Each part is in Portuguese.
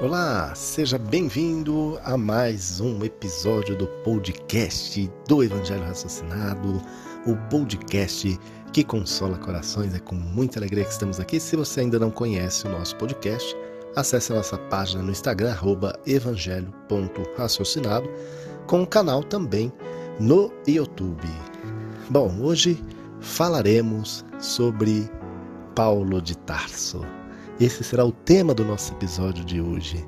Olá, seja bem-vindo a mais um episódio do podcast do Evangelho Raciocinado, o podcast que consola corações. É com muita alegria que estamos aqui. Se você ainda não conhece o nosso podcast, acesse a nossa página no Instagram, evangelho.raciocinado, com o canal também no YouTube. Bom, hoje falaremos sobre Paulo de Tarso. Esse será o tema do nosso episódio de hoje.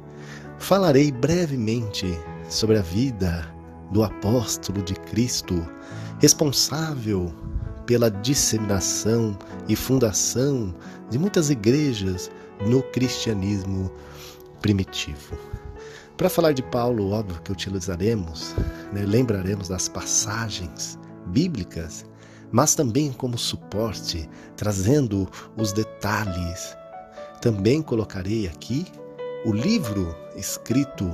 Falarei brevemente sobre a vida do apóstolo de Cristo, responsável pela disseminação e fundação de muitas igrejas no cristianismo primitivo. Para falar de Paulo, óbvio que utilizaremos, né, lembraremos das passagens bíblicas, mas também como suporte, trazendo os detalhes também colocarei aqui o livro escrito,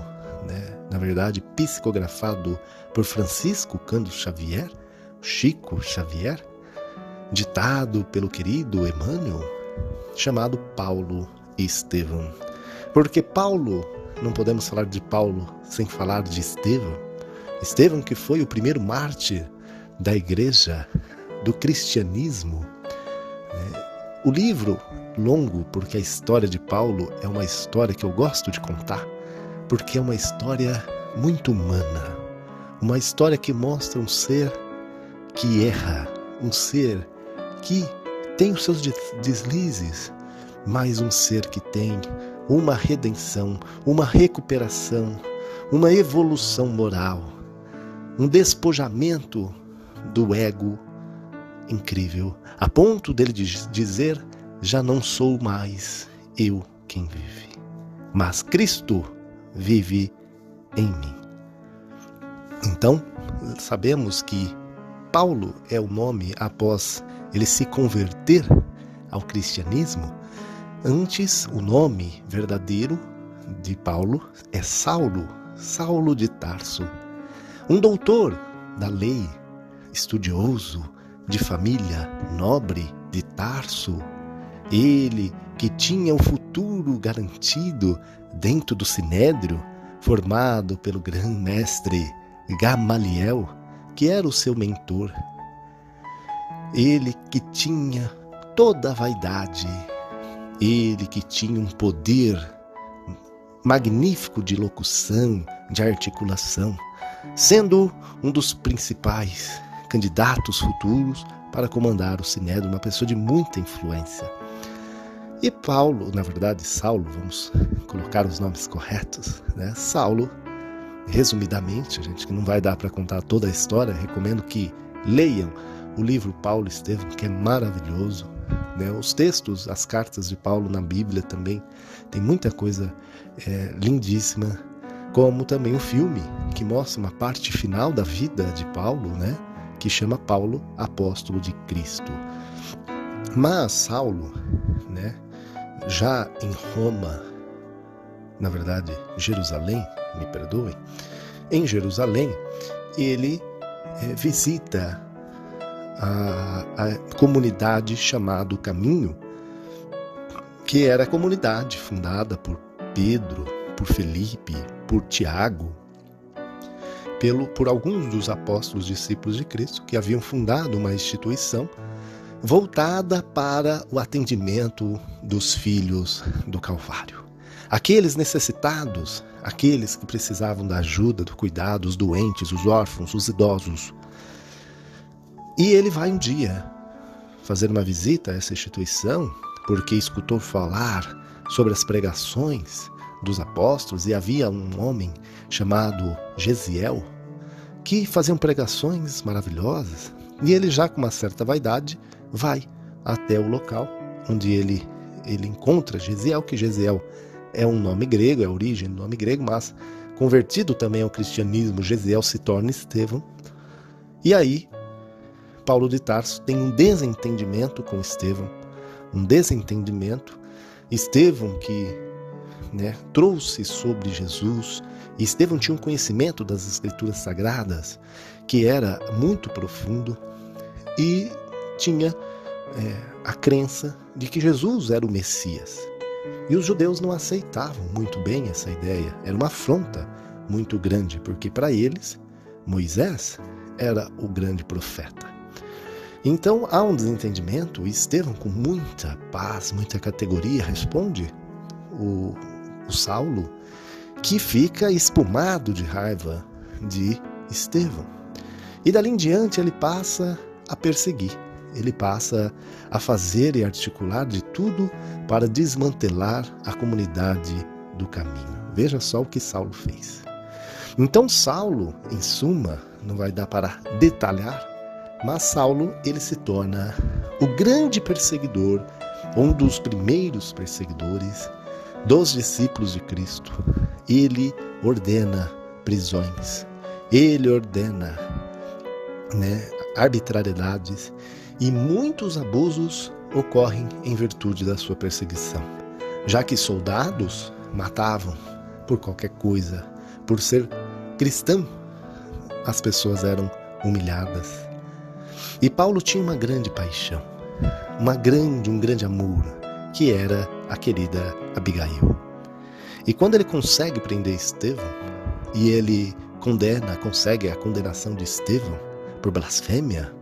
né, na verdade, psicografado por Francisco Cândido Xavier, Chico Xavier, ditado pelo querido Emmanuel, chamado Paulo e. Porque Paulo, não podemos falar de Paulo sem falar de Estevão. Estevão que foi o primeiro mártir da igreja, do cristianismo. Né? O livro longo, porque a história de Paulo é uma história que eu gosto de contar, porque é uma história muito humana, uma história que mostra um ser que erra, um ser que tem os seus deslizes, mas um ser que tem uma redenção, uma recuperação, uma evolução moral, um despojamento do ego incrível, a ponto dele dizer já não sou mais eu quem vive, mas Cristo vive em mim. Então, sabemos que Paulo é o nome após ele se converter ao cristianismo. Antes, o nome verdadeiro de Paulo é Saulo, Saulo de Tarso, um doutor da lei, estudioso, de família nobre de Tarso, ele, que tinha o futuro garantido dentro do sinédrio, formado pelo grande mestre Gamaliel, que era o seu mentor. Ele que tinha toda a vaidade, ele que tinha um poder magnífico de locução, de articulação, sendo um dos principais candidatos futuros para comandar o Sinédrio, uma pessoa de muita influência. E Paulo, na verdade, Saulo, vamos colocar os nomes corretos, né? Saulo, resumidamente, gente que não vai dar para contar toda a história, recomendo que leiam o livro Paulo Estevam, que é maravilhoso. Né? Os textos, as cartas de Paulo na Bíblia também, tem muita coisa é, lindíssima, como também o filme, que mostra uma parte final da vida de Paulo, né? que chama Paulo Apóstolo de Cristo. Mas Saulo, né, já em Roma, na verdade, Jerusalém, me perdoem, em Jerusalém, ele é, visita a, a comunidade chamada Caminho, que era a comunidade fundada por Pedro, por Felipe, por Tiago, pelo, por alguns dos apóstolos discípulos de Cristo que haviam fundado uma instituição voltada para o atendimento dos filhos do Calvário. Aqueles necessitados, aqueles que precisavam da ajuda, do cuidado, os doentes, os órfãos, os idosos. E ele vai um dia fazer uma visita a essa instituição, porque escutou falar sobre as pregações dos apóstolos e havia um homem chamado Gesiel que faziam pregações maravilhosas. E ele já com uma certa vaidade vai até o local onde ele, ele encontra Gesiel, que Gesiel é um nome grego, é a origem do nome grego, mas convertido também ao cristianismo, Gesiel se torna Estevão. E aí, Paulo de Tarso tem um desentendimento com Estevão, um desentendimento. Estevão que né, trouxe sobre Jesus, e Estevão tinha um conhecimento das Escrituras Sagradas que era muito profundo e tinha é, a crença de que Jesus era o Messias. E os judeus não aceitavam muito bem essa ideia. Era uma afronta muito grande, porque para eles, Moisés era o grande profeta. Então há um desentendimento, e Estevão, com muita paz, muita categoria, responde o, o Saulo, que fica espumado de raiva de Estevão. E dali em diante ele passa a perseguir, ele passa a fazer e articular de tudo para desmantelar a comunidade do caminho. Veja só o que Saulo fez. Então Saulo, em suma, não vai dar para detalhar, mas Saulo ele se torna o grande perseguidor, um dos primeiros perseguidores dos discípulos de Cristo. Ele ordena prisões, ele ordena né, arbitrariedades e muitos abusos ocorrem em virtude da sua perseguição, já que soldados matavam por qualquer coisa, por ser cristão, as pessoas eram humilhadas. E Paulo tinha uma grande paixão, uma grande, um grande amor, que era a querida Abigail. E quando ele consegue prender Estevão, e ele condena, consegue a condenação de Estevão por blasfêmia,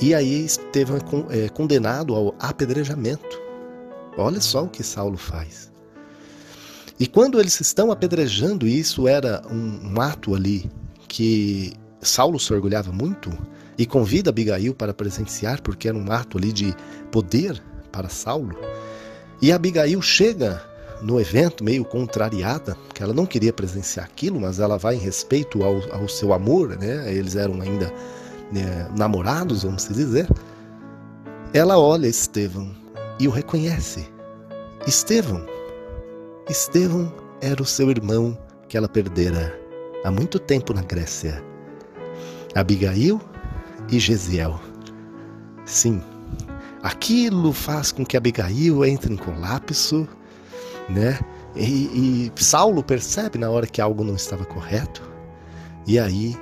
e aí Estevão é, é condenado ao apedrejamento. Olha só o que Saulo faz. E quando eles estão apedrejando, e isso era um, um ato ali que Saulo se orgulhava muito, e convida Abigail para presenciar, porque era um ato ali de poder para Saulo. E Abigail chega no evento meio contrariada, que ela não queria presenciar aquilo, mas ela vai em respeito ao, ao seu amor, né? Eles eram ainda né, namorados, vamos dizer. Ela olha Estevão e o reconhece. Estevão. Estevão era o seu irmão que ela perdera há muito tempo na Grécia. Abigail e Gesiel. Sim, aquilo faz com que Abigail entre em colapso, né? E, e Saulo percebe na hora que algo não estava correto. E aí,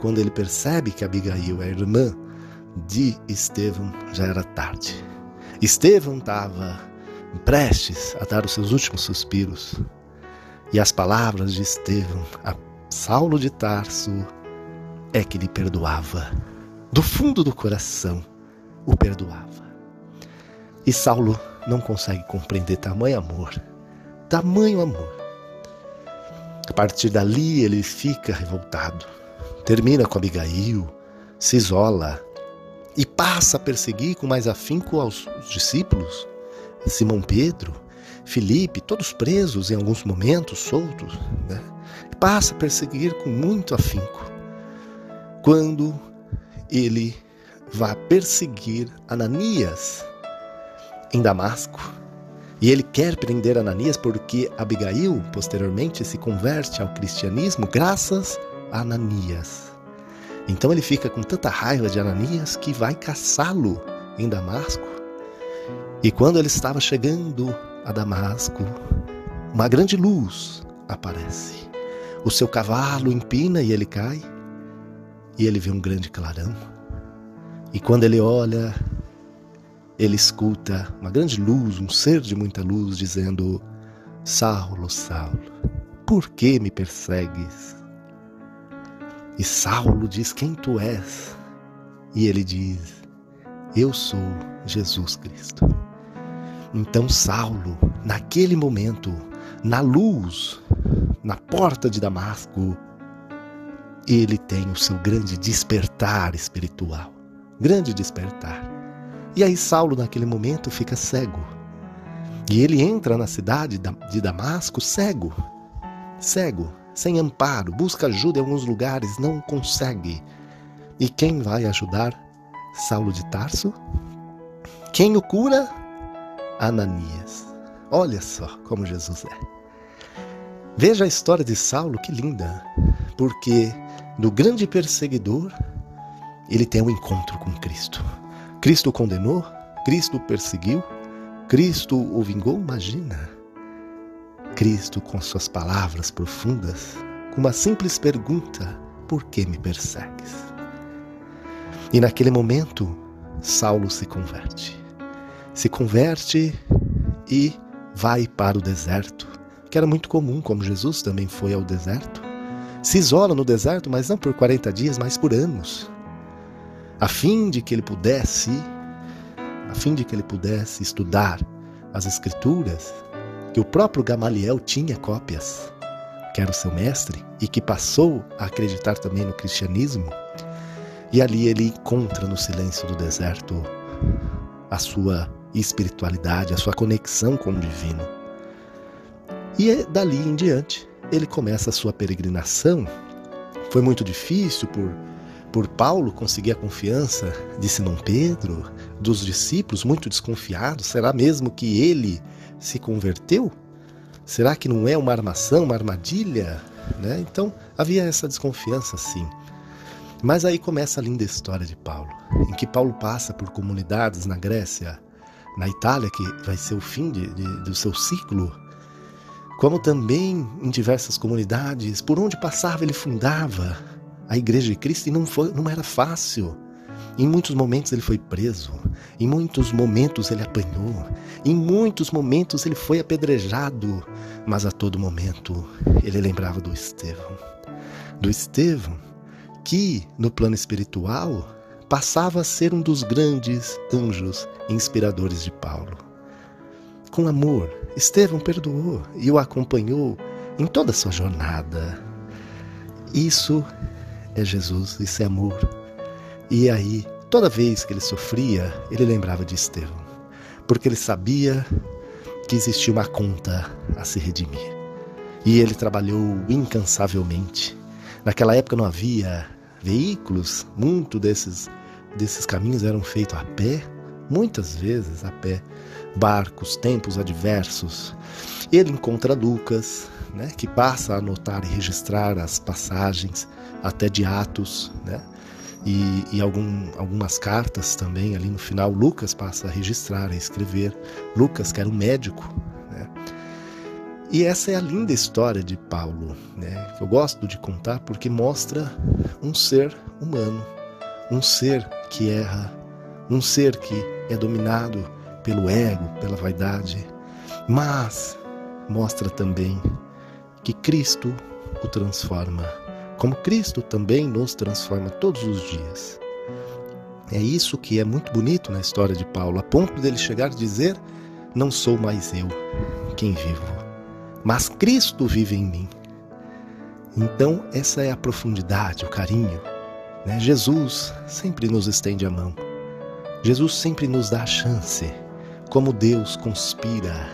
quando ele percebe que Abigail é irmã de Estevão, já era tarde. Estevão estava prestes a dar os seus últimos suspiros. E as palavras de Estevão a Saulo de Tarso é que lhe perdoava do fundo do coração, o perdoava. E Saulo não consegue compreender tamanho amor, tamanho amor. A partir dali ele fica revoltado, termina com Abigail, se isola e passa a perseguir com mais afinco aos discípulos, Simão Pedro, Felipe, todos presos em alguns momentos, soltos, né? passa a perseguir com muito afinco. Quando ele vai perseguir Ananias em Damasco. E ele quer prender Ananias porque Abigail posteriormente se converte ao cristianismo graças Ananias. Então ele fica com tanta raiva de Ananias que vai caçá-lo em Damasco. E quando ele estava chegando a Damasco, uma grande luz aparece. O seu cavalo empina e ele cai e ele vê um grande clarão. E quando ele olha, ele escuta uma grande luz, um ser de muita luz, dizendo: Saulo, Saulo, por que me persegues? E Saulo diz: Quem tu és? E ele diz: Eu sou Jesus Cristo. Então Saulo, naquele momento, na luz, na porta de Damasco, ele tem o seu grande despertar espiritual. Grande despertar. E aí Saulo, naquele momento, fica cego. E ele entra na cidade de Damasco cego. Cego, sem amparo, busca ajuda em alguns lugares, não consegue. E quem vai ajudar Saulo de Tarso? Quem o cura? Ananias. Olha só como Jesus é. Veja a história de Saulo, que linda, porque do grande perseguidor, ele tem um encontro com Cristo. Cristo o condenou, Cristo o perseguiu, Cristo o vingou, imagina. Cristo, com suas palavras profundas, com uma simples pergunta: Por que me persegues? E naquele momento, Saulo se converte. Se converte e vai para o deserto, que era muito comum, como Jesus também foi ao deserto. Se isola no deserto, mas não por 40 dias, mas por anos, a fim de que ele pudesse, a fim de que ele pudesse estudar as escrituras, que o próprio Gamaliel tinha cópias, que era o seu mestre e que passou a acreditar também no cristianismo. E ali ele encontra no silêncio do deserto a sua espiritualidade, a sua conexão com o divino. E é dali em diante ele começa a sua peregrinação. Foi muito difícil por por Paulo conseguir a confiança de Simão Pedro, dos discípulos muito desconfiados. Será mesmo que ele se converteu? Será que não é uma armação, uma armadilha? Né? Então havia essa desconfiança sim. Mas aí começa a linda história de Paulo, em que Paulo passa por comunidades na Grécia, na Itália, que vai ser o fim de, de, do seu ciclo, como também em diversas comunidades, por onde passava ele fundava a igreja de Cristo e não, foi, não era fácil. Em muitos momentos ele foi preso, em muitos momentos ele apanhou, em muitos momentos ele foi apedrejado, mas a todo momento ele lembrava do Estevão. Do Estevão que, no plano espiritual, passava a ser um dos grandes anjos inspiradores de Paulo. Com amor, Estevão perdoou e o acompanhou em toda a sua jornada. Isso é Jesus, isso é amor. E aí, toda vez que ele sofria, ele lembrava de Estevão, porque ele sabia que existia uma conta a se redimir. E ele trabalhou incansavelmente. Naquela época não havia veículos, muito desses, desses caminhos eram feitos a pé, muitas vezes a pé, barcos, tempos adversos. Ele encontra Lucas, né, que passa a anotar e registrar as passagens, até de Atos, né? E, e algum, algumas cartas também ali no final. Lucas passa a registrar, a escrever. Lucas, que era um médico, né? E essa é a linda história de Paulo, né? Eu gosto de contar porque mostra um ser humano, um ser que erra, um ser que é dominado pelo ego, pela vaidade, mas mostra também que Cristo o transforma, como Cristo também nos transforma todos os dias. É isso que é muito bonito na história de Paulo, a ponto dele chegar a dizer: Não sou mais eu quem vivo, mas Cristo vive em mim. Então, essa é a profundidade, o carinho. Né? Jesus sempre nos estende a mão. Jesus sempre nos dá a chance. Como Deus conspira,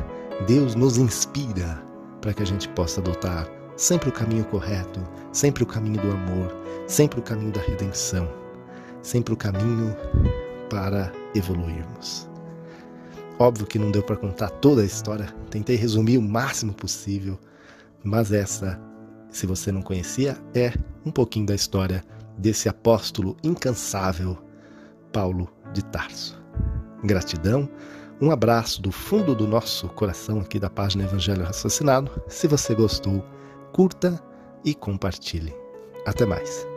Deus nos inspira para que a gente possa adotar sempre o caminho correto, sempre o caminho do amor, sempre o caminho da redenção, sempre o caminho para evoluirmos. Óbvio que não deu para contar toda a história, tentei resumir o máximo possível, mas essa, se você não conhecia, é um pouquinho da história desse apóstolo incansável, Paulo de Tarso. Gratidão. Um abraço do fundo do nosso coração aqui da página Evangelho Raciocinado. Se você gostou, curta e compartilhe. Até mais.